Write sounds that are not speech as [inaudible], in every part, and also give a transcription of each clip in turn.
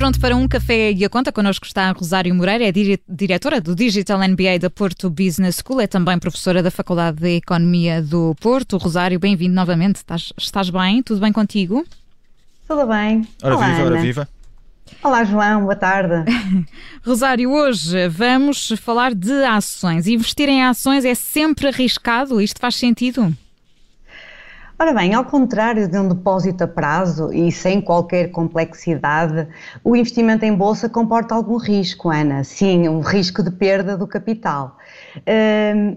Pronto para um café e a conta. Connosco está Rosário Moreira, é diretora do Digital MBA da Porto Business School, é também professora da Faculdade de Economia do Porto. Rosário, bem-vindo novamente. Estás, estás bem? Tudo bem contigo? Tudo bem. Ora Olá, viva, ora viva. Olá, João, boa tarde. [laughs] Rosário, hoje vamos falar de ações. Investir em ações é sempre arriscado? Isto faz sentido? Ora bem, ao contrário de um depósito a prazo e sem qualquer complexidade, o investimento em bolsa comporta algum risco, Ana. Sim, um risco de perda do capital.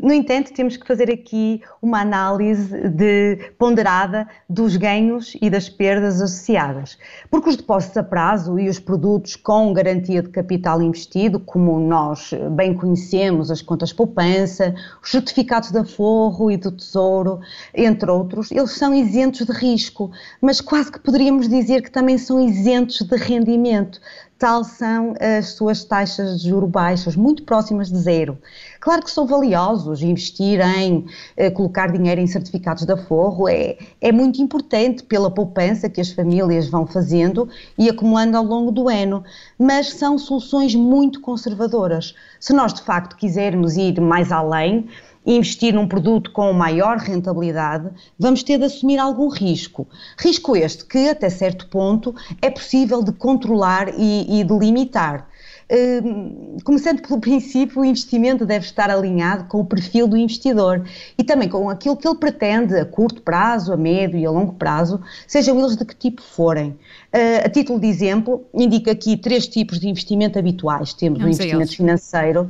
no entanto, temos que fazer aqui uma análise de, ponderada dos ganhos e das perdas associadas. Porque os depósitos a prazo e os produtos com garantia de capital investido, como nós bem conhecemos, as contas poupança, os certificados de aforro e do tesouro, entre outros, eles são isentos de risco, mas quase que poderíamos dizer que também são isentos de rendimento. Tal são as suas taxas de juros baixas, muito próximas de zero. Claro que são valiosos, investir em eh, colocar dinheiro em certificados de aforro é, é muito importante pela poupança que as famílias vão fazendo e acumulando ao longo do ano, mas são soluções muito conservadoras. Se nós de facto quisermos ir mais além, investir num produto com maior rentabilidade, vamos ter de assumir algum risco. Risco este que, até certo ponto, é possível de controlar e, e de limitar. Hum, começando pelo princípio, o investimento deve estar alinhado com o perfil do investidor e também com aquilo que ele pretende a curto prazo, a médio e a longo prazo, sejam eles de que tipo forem. Uh, a título de exemplo, indica aqui três tipos de investimento habituais. Temos Não o investimento eles. financeiro,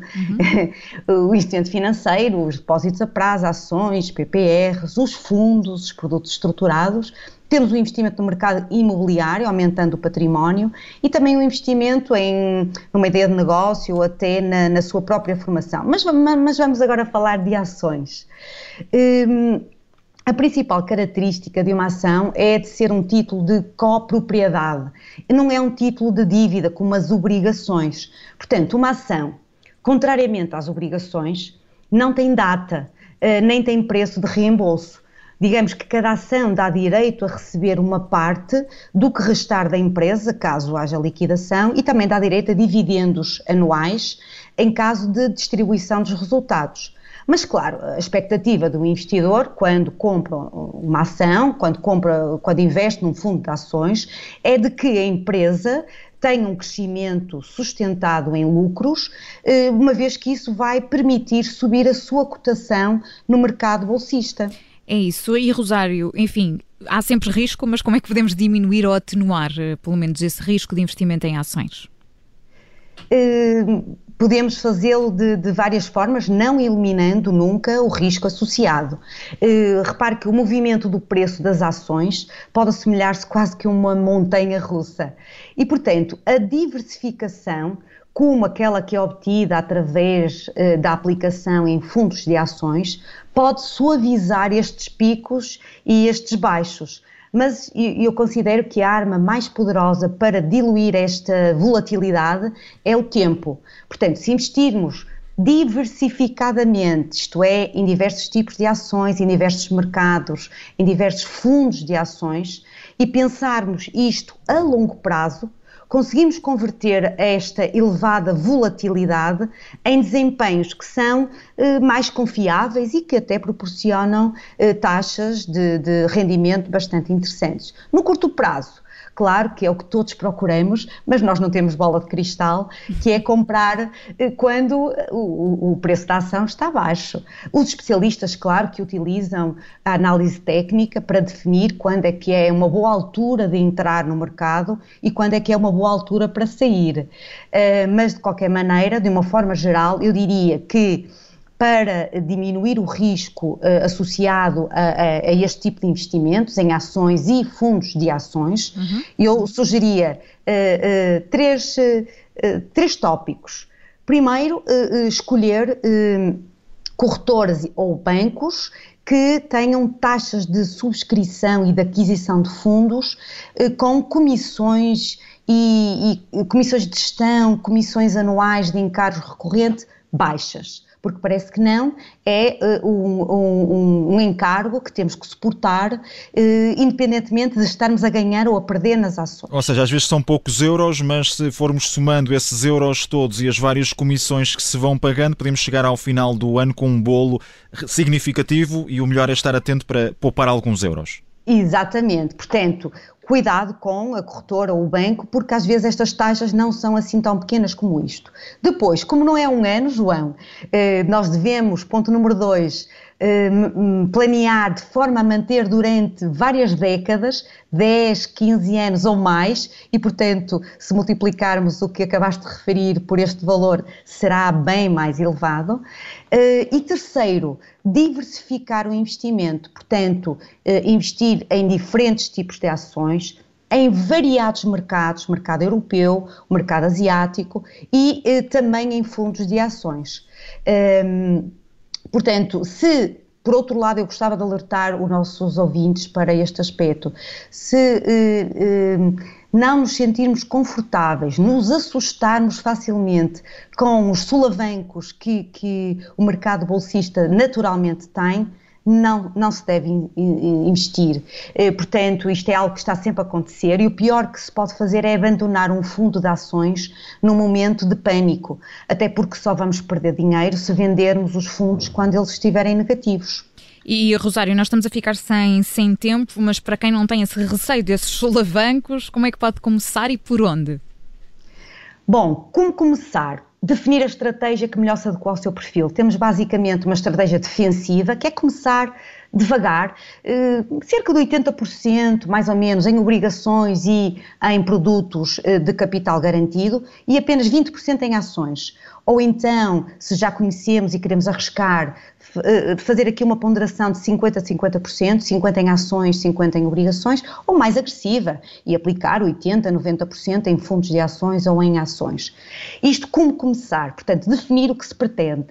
uhum. [laughs] o investimento financeiro, os depósitos a prazo, ações, PPRs, os fundos, os produtos estruturados temos o investimento no mercado imobiliário, aumentando o património, e também o investimento em numa ideia de negócio ou até na, na sua própria formação. Mas, mas, vamos agora falar de ações. Hum, a principal característica de uma ação é de ser um título de copropriedade. Não é um título de dívida como as obrigações. Portanto, uma ação, contrariamente às obrigações, não tem data, eh, nem tem preço de reembolso. Digamos que cada ação dá direito a receber uma parte do que restar da empresa, caso haja liquidação, e também dá direito a dividendos anuais em caso de distribuição dos resultados. Mas, claro, a expectativa do investidor, quando compra uma ação, quando, compra, quando investe num fundo de ações, é de que a empresa tenha um crescimento sustentado em lucros, eh, uma vez que isso vai permitir subir a sua cotação no mercado bolsista. É isso. E Rosário, enfim, há sempre risco, mas como é que podemos diminuir ou atenuar, eh, pelo menos, esse risco de investimento em ações? Uh, podemos fazê-lo de, de, várias formas, não eliminando nunca o risco associado. Uh, repare que o movimento do preço das ações pode assemelhar-se quase que a uma montanha russa. E, portanto, a diversificação como aquela que é obtida através uh, da aplicação em fundos de ações, pode suavizar estes picos e estes baixos. Mas eu considero que a arma mais poderosa para diluir esta volatilidade é o tempo. Portanto, se investirmos diversificadamente, isto é, em diversos tipos de ações, em diversos mercados, em diversos fundos de ações, e pensarmos isto a longo prazo, conseguimos converter esta elevada volatilidade em desempenhos que são eh, mais confiáveis e que até proporcionam eh, taxas de, de rendimento bastante interessantes. No curto prazo, Claro que é o que todos procuramos, mas nós não temos bola de cristal, que é comprar eh, quando o, o preço da ação está baixo. Os especialistas, claro, que utilizam a análise técnica para definir quando é que é uma boa altura de entrar no mercado e quando é que é uma boa altura para sair. Uh, mas, de qualquer maneira, de uma forma geral, eu diria que para diminuir o risco uh, associado a, a, a, este tipo de investimentos em ações e fundos de ações, uhum. eu sugeria uh, uh, três, três tópicos. Primeiro, escolher corretores ou bancos que tenham taxas de subscrição e de aquisição de fundos com comissões e, e comissões de gestão, comissões anuais de encargos recorrentes baixas porque parece que não, é uh, um, um, um, encargo que temos que suportar, uh, independentemente de estarmos a ganhar ou a perder nas ações. Ou seja, às vezes são poucos euros, mas se formos somando esses euros todos e as várias comissões que se vão pagando, podemos chegar ao final do ano com um bolo significativo e o melhor é estar atento para poupar alguns euros. Exatamente. Portanto, cuidado com a corretora ou o banco, porque às vezes estas taxas não são assim tão pequenas como isto. Depois, como não é um ano, João, eh, nós devemos, ponto número dois, planear de forma a manter durante várias décadas, 10, 15 anos ou mais, e portanto, se multiplicarmos o que acabaste de referir por este valor, será bem mais elevado. Eh, e terceiro, diversificar o investimento, portanto, eh, investir em diferentes tipos de ações, em variados mercados, mercado europeu, mercado asiático e também em fundos de ações. Ehm, Portanto, se por outro lado, eu gostava de alertar os nossos ouvintes para este aspecto. Se eh, eh, não nos sentirmos confortáveis, nos assustarmos facilmente com os solavancos que, que o mercado bolsista naturalmente tem, não, não se deve investir. Eh, portanto, isto é algo que está sempre a acontecer e o pior que se pode fazer é abandonar um fundo de ações num momento de pânico, até porque só vamos perder dinheiro se vendermos os fundos quando eles estiverem negativos. E, Rosário, nós estamos a ficar sem, sem tempo, mas para quem não tem esse receio desses solavancos, como é que pode começar e por onde? Bom, como começar? Definir a estratégia que melhor se adequa ao seu perfil. Temos basicamente uma estratégia defensiva, que é começar devagar, eh, cerca de 80% mais ou menos em obrigações e em produtos eh, de capital garantido e apenas 20% em ações. Ou então, se já conhecemos e queremos arriscar, eh, fazer aqui uma ponderação de 50% a 50%, 50% em ações, 50% em obrigações, ou mais agressiva e aplicar 80% a 90% em fundos de ações ou em ações. Isto como começar? Portanto, definir o que se pretende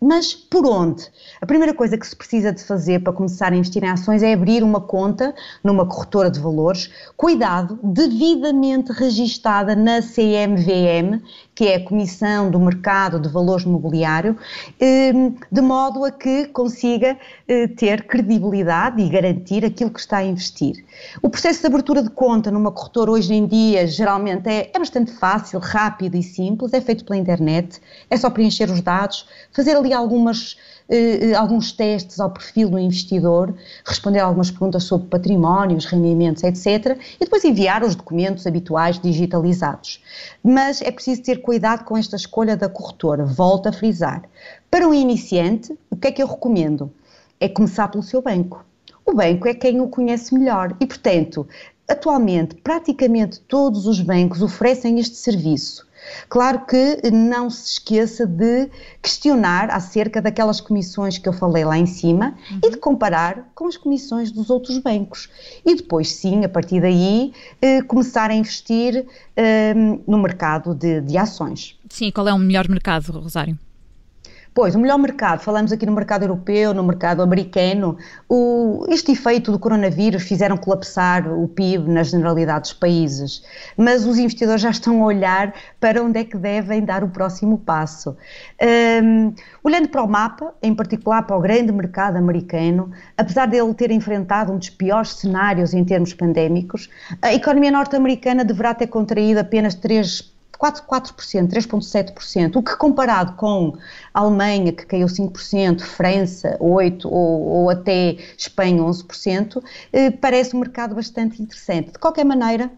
mas por onde? A primeira coisa que se precisa de fazer para começar a investir em ações é abrir uma conta numa corretora de valores, cuidado, devidamente registada na CMVM, que é a Comissão do Mercado de Valores Mobiliário, ehm, de modo a que consiga eh, ter credibilidade e garantir aquilo que está a investir. O processo de abertura de conta numa corretora hoje em dia geralmente é, é bastante fácil, rápido e simples, é feito pela internet, é só preencher os dados, fazer ali algumas eh, alguns testes ao perfil do investidor, responder algumas perguntas sobre patrimónios, rendimentos, etc. E depois enviar os documentos habituais digitalizados. Mas é preciso ter cuidado com esta escolha da corretora. Volto a frisar. Para um iniciante, o que é que eu recomendo? É começar pelo seu banco. O banco é quem o conhece melhor e, portanto, atualmente praticamente todos os bancos oferecem este serviço. Claro que não se esqueça de questionar acerca daquelas comissões que eu falei lá em cima uhum. e de comparar com as comissões dos outros bancos. E depois, sim, a partir daí, eh, começar a investir eh, no mercado de, de ações. Sim, qual é o melhor mercado, Rosário? Pois, o melhor mercado, falamos aqui no mercado europeu, no mercado americano, o, este efeito do coronavírus fizeram colapsar o PIB na generalidade dos países, mas os investidores já estão a olhar para onde é que devem dar o próximo passo. Um, olhando para o mapa, em particular para o grande mercado americano, apesar dele ter enfrentado um dos piores cenários em termos pandémicos, a economia norte-americana deverá ter contraído apenas 3 4%, 4%, 3,7%, o que comparado com a Alemanha, que caiu 5%, França, 8% ou, ou até Espanha, 11%, eh, parece um mercado bastante interessante. De qualquer maneira,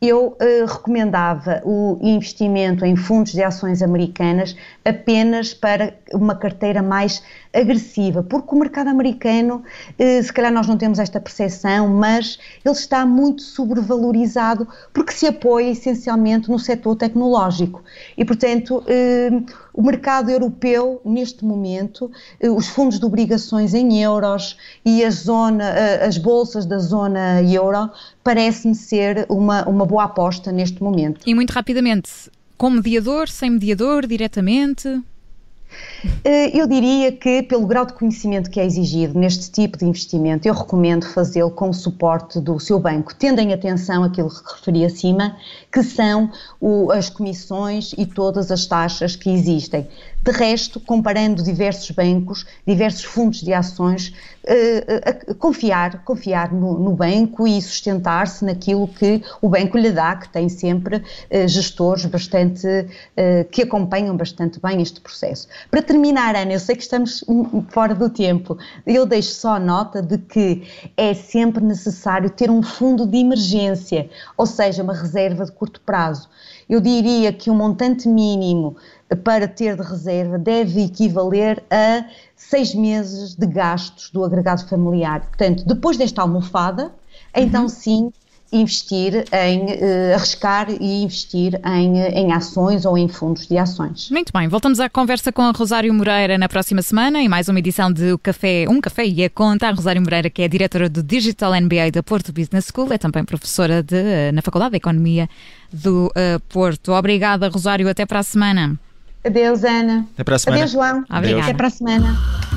eu uh, recomendava o investimento em fundos de ações americanas apenas para uma carteira mais agressiva, porque o mercado americano, uh, se calhar nós não temos esta percepção, mas ele está muito sobrevalorizado porque se apoia essencialmente no setor tecnológico. E, portanto, uh, o mercado europeu, neste momento, os fundos de obrigações em euros e a zona, as bolsas da zona euro, parece-me ser uma, uma boa aposta neste momento. E muito rapidamente, com mediador, sem mediador, diretamente? Eh, eu diria que, pelo grau de conhecimento que é exigido neste tipo de investimento, eu recomendo fazê-lo com o suporte do seu banco, tendo em atenção aquilo que referi acima, que são o, as comissões e todas as taxas que existem. De resto, comparando diversos bancos, diversos fundos de ações, uh, uh, confiar, confiar no, no banco e sustentar-se naquilo que o banco lhe dá, que tem sempre uh, gestores bastante que acompanham bastante bem este processo. Para terminar, Ana, eu sei que estamos fora do tempo. Eu deixo só nota de que é sempre necessário ter um fundo de emergência, ou seja, uma reserva de curto prazo. Eu diria que o um montante mínimo para ter de reserva deve equivaler a seis meses de gastos do agregado familiar. Portanto, depois desta almofada, então uhum. sim investir em uh, arriscar e investir em, em ações ou em fundos de ações. Muito bem, voltamos à conversa com a Rosário Moreira na próxima semana em mais uma edição de o Café, um café e a conta. A Rosário Moreira, que é diretora do Digital MBA da Porto Business School, é também professora de, eh, na Faculdade de Economia do uh, Porto. Obrigada, Rosário, até para a semana. Adeus, Ana. Até para a semana. Adeus, João. Obrigada. Até para a semana.